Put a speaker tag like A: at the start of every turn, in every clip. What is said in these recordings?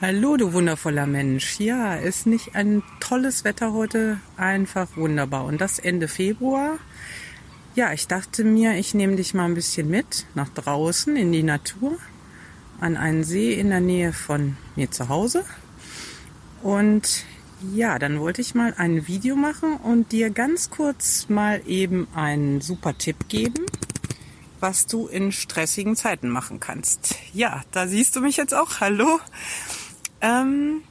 A: Hallo, du wundervoller Mensch. Ja, ist nicht ein tolles Wetter heute? Einfach wunderbar. Und das Ende Februar. Ja, ich dachte mir, ich nehme dich mal ein bisschen mit nach draußen in die Natur, an einen See in der Nähe von mir zu Hause. Und ja, dann wollte ich mal ein Video machen und dir ganz kurz mal eben einen super Tipp geben, was du in stressigen Zeiten machen kannst. Ja, da siehst du mich jetzt auch. Hallo. Ähm,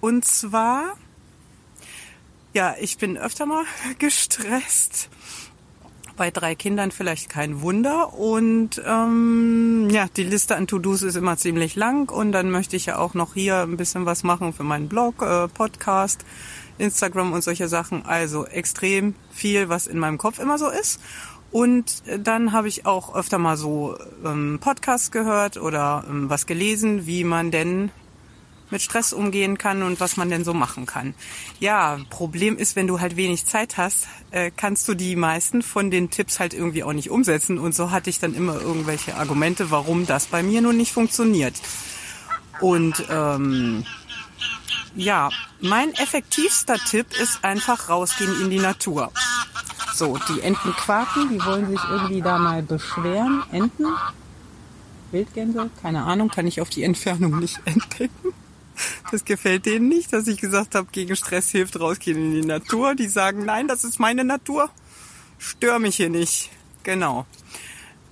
A: und zwar, ja, ich bin öfter mal gestresst. Bei drei Kindern vielleicht kein Wunder. Und ähm, ja, die Liste an To-Dos ist immer ziemlich lang. Und dann möchte ich ja auch noch hier ein bisschen was machen für meinen Blog, äh, Podcast, Instagram und solche Sachen. Also extrem viel, was in meinem Kopf immer so ist. Und dann habe ich auch öfter mal so ähm, Podcasts gehört oder ähm, was gelesen, wie man denn mit Stress umgehen kann und was man denn so machen kann. Ja, Problem ist, wenn du halt wenig Zeit hast, äh, kannst du die meisten von den Tipps halt irgendwie auch nicht umsetzen. Und so hatte ich dann immer irgendwelche Argumente, warum das bei mir nun nicht funktioniert. Und ähm, ja, mein effektivster Tipp ist einfach rausgehen in die Natur. So, die Enten quaken, die wollen sich irgendwie da mal beschweren. Enten? Wildgänse? Keine Ahnung, kann ich auf die Entfernung nicht entdecken. Das gefällt denen nicht, dass ich gesagt habe, gegen Stress hilft rausgehen in die Natur. Die sagen, nein, das ist meine Natur. Stör mich hier nicht. Genau.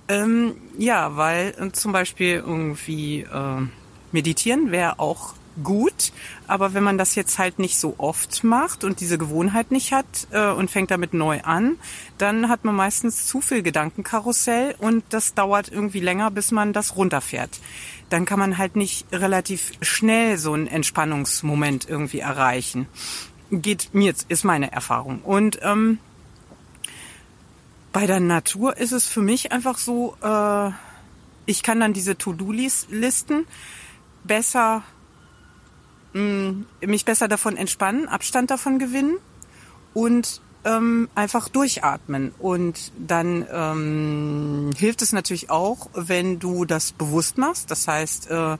A: Ähm, ja, weil äh, zum Beispiel irgendwie äh, meditieren wäre auch gut, aber wenn man das jetzt halt nicht so oft macht und diese Gewohnheit nicht hat äh, und fängt damit neu an, dann hat man meistens zu viel Gedankenkarussell und das dauert irgendwie länger, bis man das runterfährt. Dann kann man halt nicht relativ schnell so einen Entspannungsmoment irgendwie erreichen. Geht mir jetzt, ist meine Erfahrung. Und ähm, bei der Natur ist es für mich einfach so, äh, ich kann dann diese To-Do-Listen besser mh, mich besser davon entspannen, Abstand davon gewinnen und ähm, einfach durchatmen. Und dann ähm, hilft es natürlich auch, wenn du das bewusst machst. Das heißt, äh,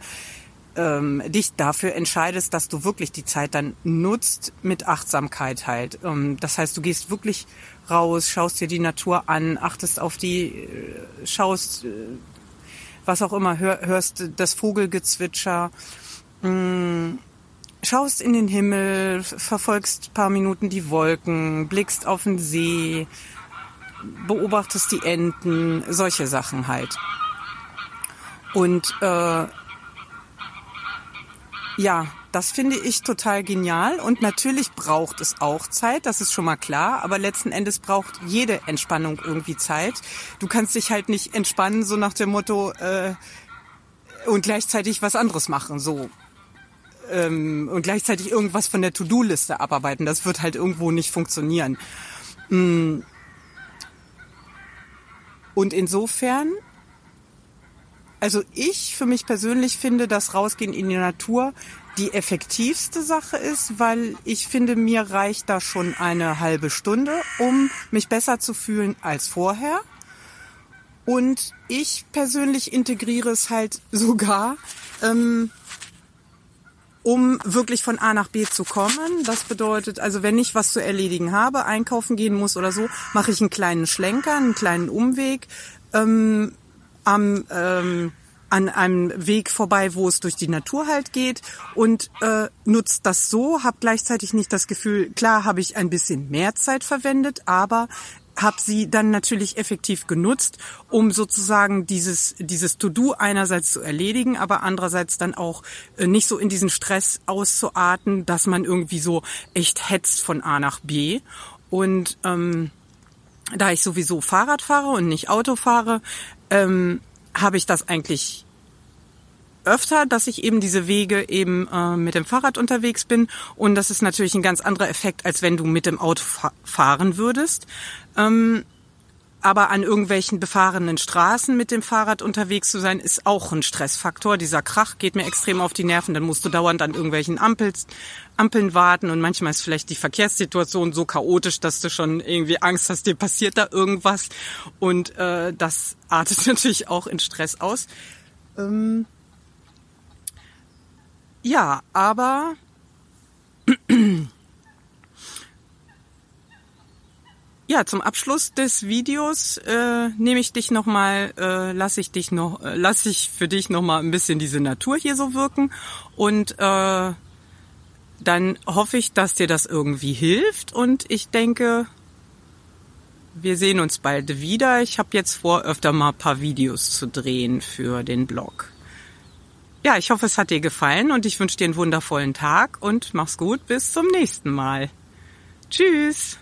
A: ähm, dich dafür entscheidest, dass du wirklich die Zeit dann nutzt mit Achtsamkeit halt. Ähm, das heißt, du gehst wirklich raus, schaust dir die Natur an, achtest auf die, äh, schaust, äh, was auch immer, hör, hörst das Vogelgezwitscher. Mm, schaust in den Himmel, verfolgst paar Minuten die Wolken, blickst auf den See, beobachtest die Enten, solche Sachen halt. Und äh, ja, das finde ich total genial. Und natürlich braucht es auch Zeit, das ist schon mal klar. Aber letzten Endes braucht jede Entspannung irgendwie Zeit. Du kannst dich halt nicht entspannen, so nach dem Motto, äh, und gleichzeitig was anderes machen. So, ähm, und gleichzeitig irgendwas von der To-Do-Liste abarbeiten. Das wird halt irgendwo nicht funktionieren. Mm. Und insofern, also ich für mich persönlich finde, dass Rausgehen in die Natur die effektivste Sache ist, weil ich finde, mir reicht da schon eine halbe Stunde, um mich besser zu fühlen als vorher. Und ich persönlich integriere es halt sogar ähm, um wirklich von A nach B zu kommen. Das bedeutet, also wenn ich was zu erledigen habe, einkaufen gehen muss oder so, mache ich einen kleinen Schlenker, einen kleinen Umweg ähm, am ähm, an einem Weg vorbei, wo es durch die Natur halt geht und äh, nutzt das so, habe gleichzeitig nicht das Gefühl, klar habe ich ein bisschen mehr Zeit verwendet, aber habe sie dann natürlich effektiv genutzt, um sozusagen dieses, dieses To-Do einerseits zu erledigen, aber andererseits dann auch äh, nicht so in diesen Stress auszuarten, dass man irgendwie so echt hetzt von A nach B. Und ähm, da ich sowieso Fahrrad fahre und nicht Auto fahre, ähm, habe ich das eigentlich öfter, dass ich eben diese Wege eben äh, mit dem Fahrrad unterwegs bin. Und das ist natürlich ein ganz anderer Effekt, als wenn du mit dem Auto fa fahren würdest. Ähm, aber an irgendwelchen befahrenen Straßen mit dem Fahrrad unterwegs zu sein, ist auch ein Stressfaktor. Dieser Krach geht mir extrem auf die Nerven. Dann musst du dauernd an irgendwelchen Ampels, Ampeln warten und manchmal ist vielleicht die Verkehrssituation so chaotisch, dass du schon irgendwie Angst hast, dir passiert da irgendwas. Und äh, das artet natürlich auch in Stress aus. Ähm Ja, aber ja, zum Abschluss des Videos äh, nehme ich dich noch mal, äh, lasse ich dich noch, äh, lasse ich für dich noch mal ein bisschen diese Natur hier so wirken und äh, dann hoffe ich, dass dir das irgendwie hilft und ich denke, wir sehen uns bald wieder. Ich habe jetzt vor, öfter mal ein paar Videos zu drehen für den Blog. Ja, ich hoffe, es hat dir gefallen und ich wünsche dir einen wundervollen Tag und mach's gut. Bis zum nächsten Mal. Tschüss.